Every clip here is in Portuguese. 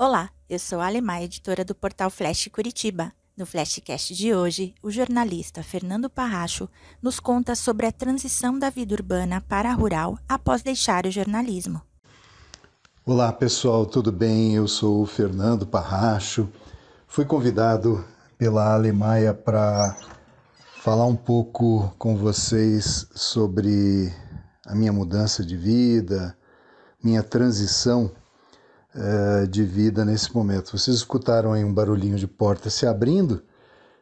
Olá, eu sou a Alemã, editora do portal Flash Curitiba. No Flashcast de hoje, o jornalista Fernando Parracho nos conta sobre a transição da vida urbana para a rural após deixar o jornalismo. Olá pessoal, tudo bem? Eu sou o Fernando Parracho. Fui convidado pela Alemanha para falar um pouco com vocês sobre a minha mudança de vida, minha transição uh, de vida nesse momento. Vocês escutaram aí um barulhinho de porta se abrindo?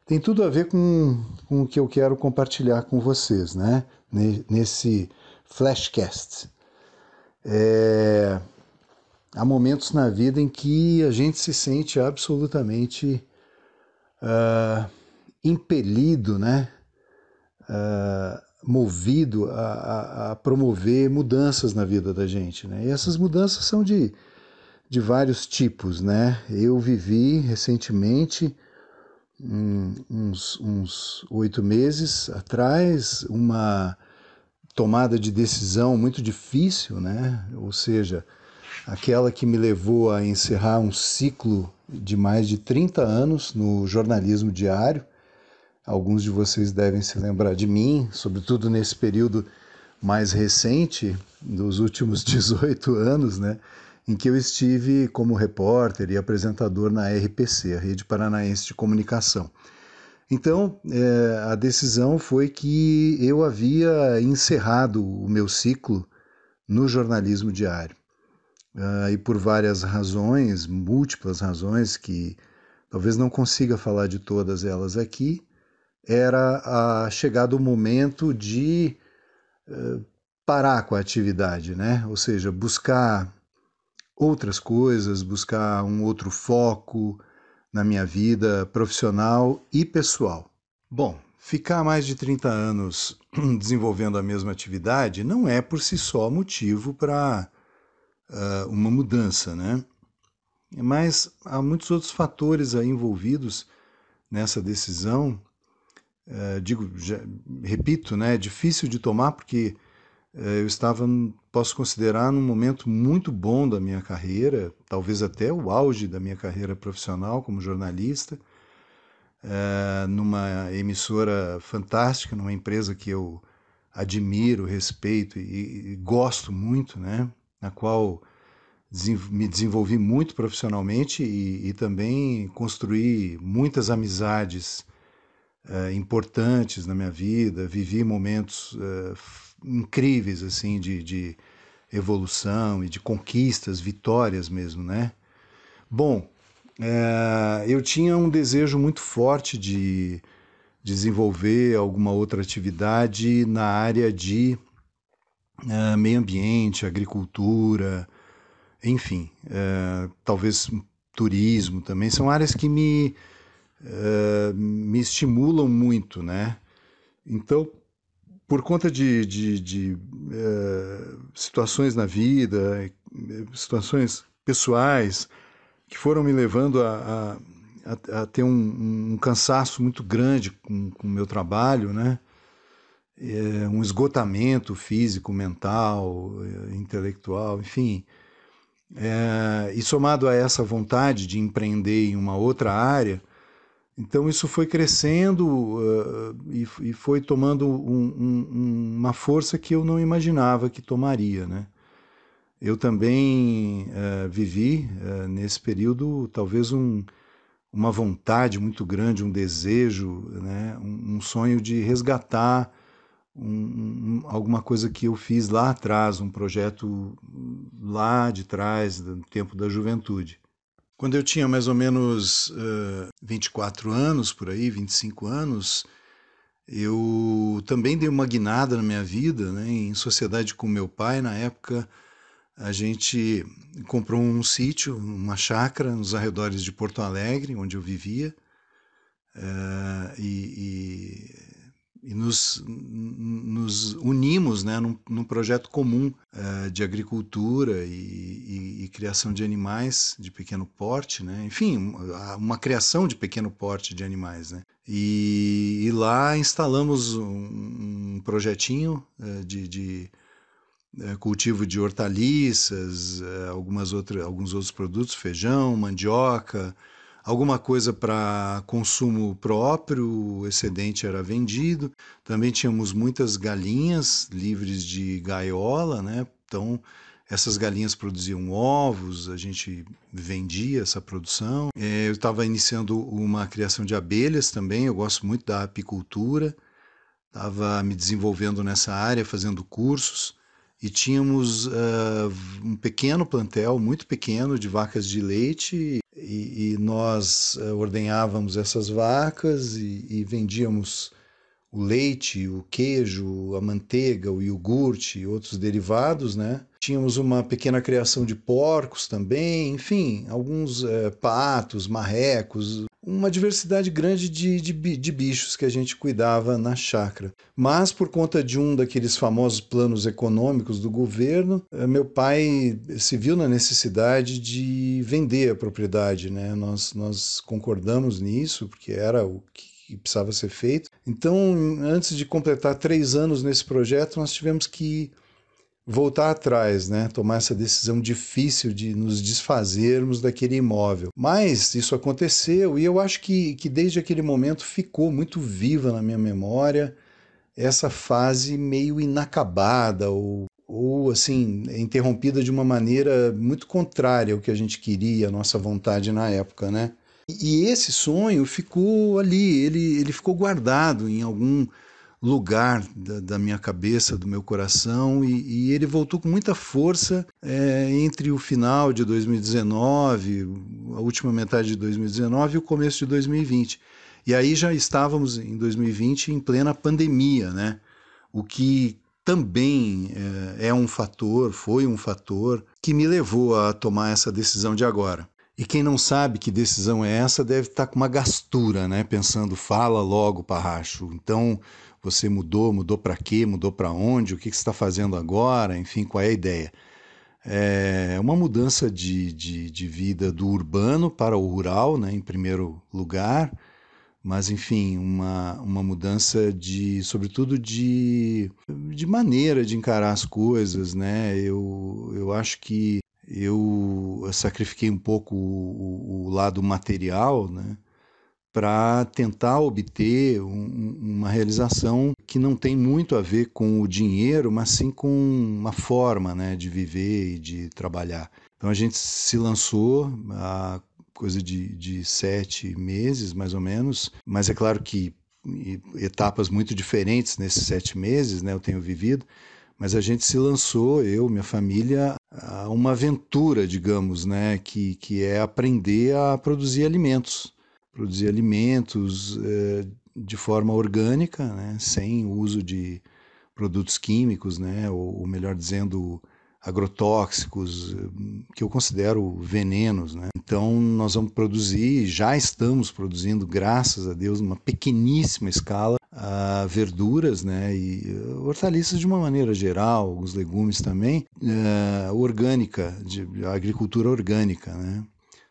Tem tudo a ver com, com o que eu quero compartilhar com vocês, né? Nesse flashcast. É... Há momentos na vida em que a gente se sente absolutamente uh, impelido, né? Uh, movido a, a, a, promover mudanças na vida da gente. Né? E essas mudanças são de, de vários tipos. Né? Eu vivi recentemente, um, uns oito meses atrás, uma tomada de decisão muito difícil, né? ou seja, aquela que me levou a encerrar um ciclo de mais de 30 anos no jornalismo diário Alguns de vocês devem se lembrar de mim, sobretudo nesse período mais recente, dos últimos 18 anos, né, em que eu estive como repórter e apresentador na RPC, a Rede Paranaense de Comunicação. Então, é, a decisão foi que eu havia encerrado o meu ciclo no jornalismo diário. Uh, e por várias razões, múltiplas razões, que talvez não consiga falar de todas elas aqui, era a chegado o momento de uh, parar com a atividade, né? Ou seja, buscar outras coisas, buscar um outro foco na minha vida profissional e pessoal. Bom, ficar mais de 30 anos desenvolvendo a mesma atividade não é por si só motivo para uh, uma mudança, né? Mas há muitos outros fatores envolvidos nessa decisão é, digo, já, repito, né, é difícil de tomar porque eu estava, posso considerar, num momento muito bom da minha carreira, talvez até o auge da minha carreira profissional como jornalista, é, numa emissora fantástica, numa empresa que eu admiro, respeito e, e gosto muito, né, na qual me desenvolvi muito profissionalmente e, e também construí muitas amizades uh, importantes na minha vida, vivi momentos uh, incríveis assim de, de, evolução e de conquistas, vitórias mesmo, né? Bom, uh, eu tinha um desejo muito forte de desenvolver alguma outra atividade na área de meio ambiente, agricultura, enfim, talvez turismo também, são áreas que me uh, me estimulam muito, né? Então, por conta de, de, de uh, situações na vida, situações pessoais que foram me levando a, a, a ter um, um, cansaço muito grande com o meu trabalho, né? É, um esgotamento físico, mental, intelectual, enfim. É, e somado a essa vontade de empreender em uma outra área, então isso foi crescendo uh, e, e, foi tomando um, um, uma força que eu não imaginava que tomaria, né? Eu também uh, vivi uh, nesse período talvez um, uma vontade muito grande, um desejo, né? um, sonho de resgatar um, alguma coisa que eu fiz lá atrás, um projeto lá de trás, do tempo da juventude. Quando eu tinha mais ou menos uh, 24 anos, por aí, 25 anos, eu também dei uma guinada na minha vida, né, em sociedade com meu pai. Na época, a gente comprou um sítio, uma chácara nos arredores de Porto Alegre, onde eu vivia, uh, e, e nos, nos unimos né, num, num projeto comum uh, de agricultura e, e, e, criação de animais de pequeno porte, né? enfim, uma, criação de pequeno porte de animais. Né? E, e lá instalamos um, um projetinho uh, de, de é, cultivo de hortaliças, algumas outras, alguns outros produtos, feijão, mandioca, alguma coisa para consumo próprio, o excedente era vendido. Também tínhamos muitas galinhas livres de gaiola, né? Então, essas galinhas produziam ovos, a gente vendia essa produção. É, eu estava iniciando uma criação de abelhas também, eu gosto muito da apicultura. Estava me desenvolvendo nessa área, fazendo cursos e tínhamos uh, um pequeno plantel, muito pequeno, de vacas de leite e, e nós uh, ordenhávamos essas vacas e, e, vendíamos o leite, o queijo, a manteiga, o iogurte e outros derivados, né? Tínhamos uma pequena criação de porcos também, enfim, alguns uh, patos, marrecos, uma diversidade grande de, de, de, bichos que a gente cuidava na chácara. Mas por conta de um daqueles famosos planos econômicos do governo, eh, meu pai se viu na necessidade de vender a propriedade. Né? Nós, nós concordamos nisso, porque era o que precisava ser feito. Então, antes de completar três anos nesse projeto, nós tivemos que voltar atrás, né? tomar essa decisão difícil de nos desfazermos daquele imóvel. Mas isso aconteceu e eu acho que, que desde aquele momento ficou muito viva na minha memória essa fase meio inacabada ou, ou assim, interrompida de uma maneira muito contrária ao que a gente queria, a nossa vontade na época, né? E esse sonho ficou ali, ele, ele ficou guardado em algum lugar da, da, minha cabeça, do meu coração, e, e ele voltou com muita força é, entre o final de 2019, a última metade de 2019 e o começo de 2020. E aí já estávamos em 2020 em plena pandemia, né? O que também é, é um fator, foi um fator que me levou a tomar essa decisão de agora. E quem não sabe que decisão é essa deve estar com uma gastura, né? Pensando, fala logo, Parracho. Então, você mudou, mudou para quê, mudou para onde, o que, que você está fazendo agora, enfim, qual é a ideia. É uma mudança de, de, de vida do urbano para o rural, né, em primeiro lugar, mas enfim, uma, uma mudança de, sobretudo de, de maneira de encarar as coisas, né? Eu, eu acho que eu sacrifiquei um pouco o, o lado material, né? para tentar obter um, uma realização que não tem muito a ver com o dinheiro, mas sim com uma forma né, de viver e de trabalhar. Então a gente se lançou há coisa de, de sete meses, mais ou menos, mas é claro que etapas muito diferentes nesses sete meses, né, eu tenho vivido, mas a gente se lançou, eu, minha família, uma aventura, digamos, né, que, que é aprender a produzir alimentos produzir alimentos é, de forma orgânica, né, sem uso de produtos químicos, né, ou, ou, melhor dizendo, agrotóxicos, que eu considero venenos. Né. Então, nós vamos produzir, já estamos produzindo, graças a Deus, numa pequeníssima escala, uh, verduras né, e uh, hortaliças de uma maneira geral, alguns legumes também, uh, orgânica, de, agricultura orgânica. Né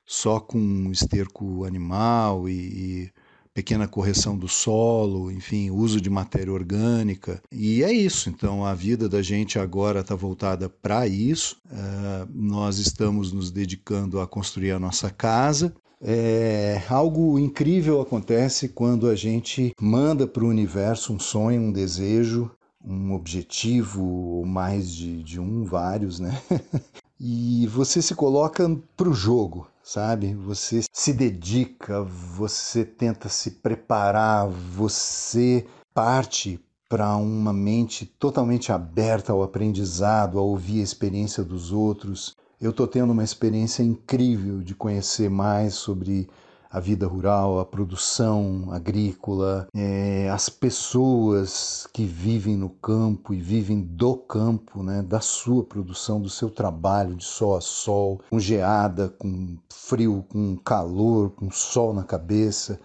só com esterco animal e, e pequena correção do solo, enfim, uso de matéria orgânica. E é isso. Então, a vida da gente agora está voltada para isso. Uh, nós estamos nos dedicando a construir a nossa casa. É, algo incrível acontece quando a gente manda para o universo um sonho, um desejo, um objetivo, ou mais de, de um, vários, né? e você se coloca para o jogo sabe? Você se dedica, você tenta se preparar, você parte para uma mente totalmente aberta ao aprendizado, a ouvir a experiência dos outros. Eu estou tendo uma experiência incrível de conhecer mais sobre a vida rural, a produção agrícola, é, as pessoas que vivem no campo e vivem do campo, né, da sua produção, do seu trabalho de sol a sol, com geada, com frio, com calor, com sol na cabeça.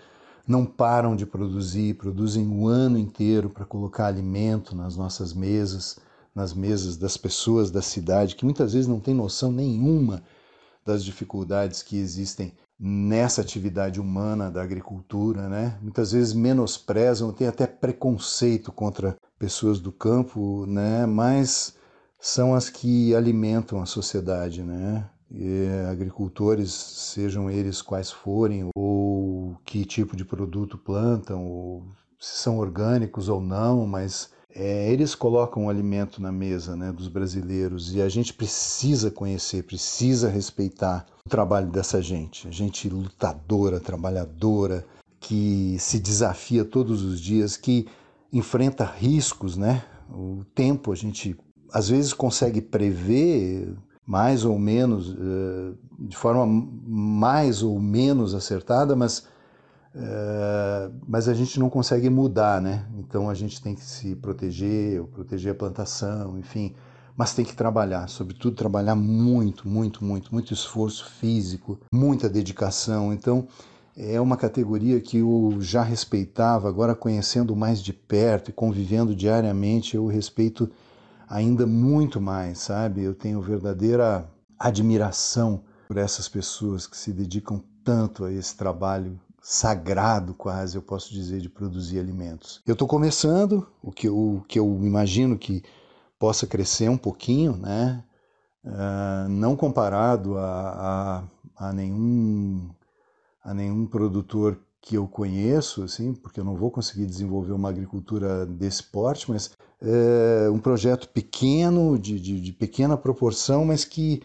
Não param de produzir, produzem o ano inteiro para colocar alimento nas nossas mesas, nas mesas das pessoas da cidade, que muitas vezes não têm noção nenhuma das dificuldades que existem nessa atividade humana da agricultura, né? Muitas vezes menosprezam, tem até preconceito contra pessoas do campo, né? Mas são as que alimentam a sociedade, né? E agricultores, sejam eles quais forem, ou que tipo de produto plantam, ou se são orgânicos ou não, mas é, eles colocam o alimento na mesa né, dos brasileiros e a gente precisa conhecer, precisa respeitar o trabalho dessa gente, gente lutadora, trabalhadora, que se desafia todos os dias, que enfrenta riscos, né? O tempo a gente às vezes consegue prever mais ou menos, eh, de forma mais ou menos acertada, mas, eh, mas a gente não consegue mudar, né? Então a gente tem que se proteger, proteger a plantação, enfim, mas tem que trabalhar, sobretudo trabalhar muito, muito, muito, muito esforço físico, muita dedicação. Então é uma categoria que eu já respeitava, agora conhecendo mais de perto e convivendo diariamente, eu respeito ainda muito mais, sabe? Eu tenho verdadeira admiração por essas pessoas que se dedicam tanto a esse trabalho sagrado, quase, eu posso dizer, de produzir alimentos. Eu estou começando, o que, eu, o que eu imagino que possa crescer um pouquinho, né? Uh, não comparado a, a, a, nenhum, a nenhum produtor que eu conheço, assim, porque eu não vou conseguir desenvolver uma agricultura desse porte, mas é um projeto pequeno, de, de, de pequena proporção, mas que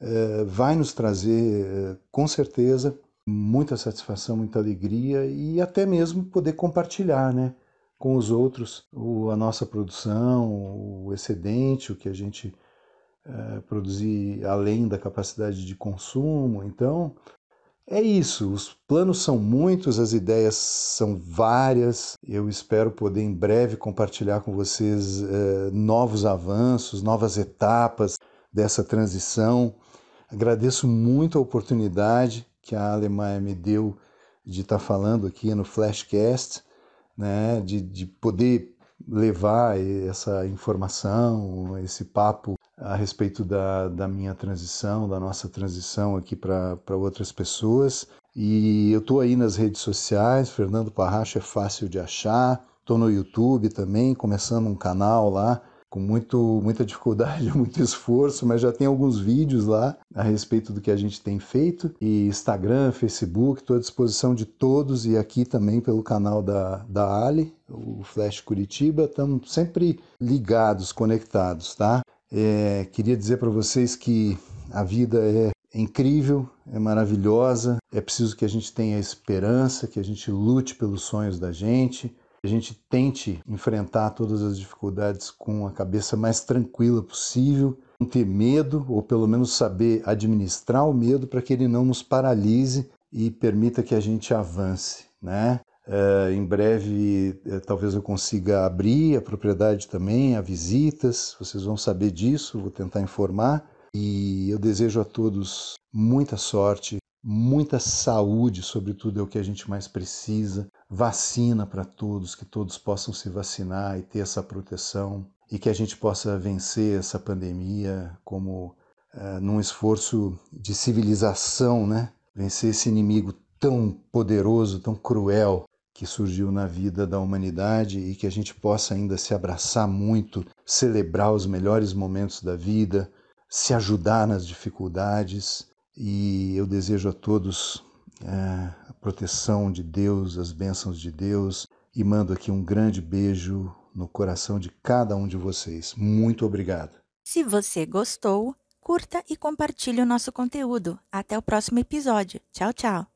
é, vai nos trazer, é, com certeza, muita satisfação, muita alegria e até mesmo poder compartilhar, né? com os outros o, a nossa produção, o excedente, o que a gente é, produzir além da capacidade de consumo. Então, é isso, os planos são muitos, as ideias são várias. Eu espero poder em breve compartilhar com vocês eh, novos avanços, novas etapas dessa transição. Agradeço muito a oportunidade que a Alemanha me deu de estar falando aqui no Flashcast, né, de, de poder levar essa informação, esse papo a respeito da, da minha transição, da nossa transição aqui para outras pessoas. E eu estou aí nas redes sociais, Fernando Parracho é fácil de achar. Estou no YouTube também, começando um canal lá, com muito, muita dificuldade, muito esforço, mas já tem alguns vídeos lá a respeito do que a gente tem feito. E Instagram, Facebook, estou à disposição de todos e aqui também pelo canal da, da Ali, o Flash Curitiba. Estamos sempre ligados, conectados, tá? É, queria dizer para vocês que a vida é incrível, é maravilhosa. É preciso que a gente tenha esperança, que a gente lute pelos sonhos da gente, a gente tente enfrentar todas as dificuldades com a cabeça mais tranquila possível, não ter medo, ou pelo menos saber administrar o medo para que ele não nos paralise e permita que a gente avance, né? Uh, em breve, uh, talvez eu consiga abrir a propriedade também a visitas, vocês vão saber disso, vou tentar informar. E eu desejo a todos muita sorte, muita saúde, sobretudo é o que a gente mais precisa. Vacina para todos, que todos possam se vacinar e ter essa proteção e que a gente possa vencer essa pandemia como uh, num esforço de civilização, né? Vencer esse inimigo tão poderoso, tão cruel que surgiu na vida da humanidade e que a gente possa ainda se abraçar muito, celebrar os melhores momentos da vida, se ajudar nas dificuldades. E eu desejo a todos a proteção de Deus, as bênçãos de Deus e mando aqui um grande beijo no coração de cada um de vocês. Muito obrigado. Se você gostou, curta e compartilhe o nosso conteúdo. Até o próximo episódio. Tchau, tchau.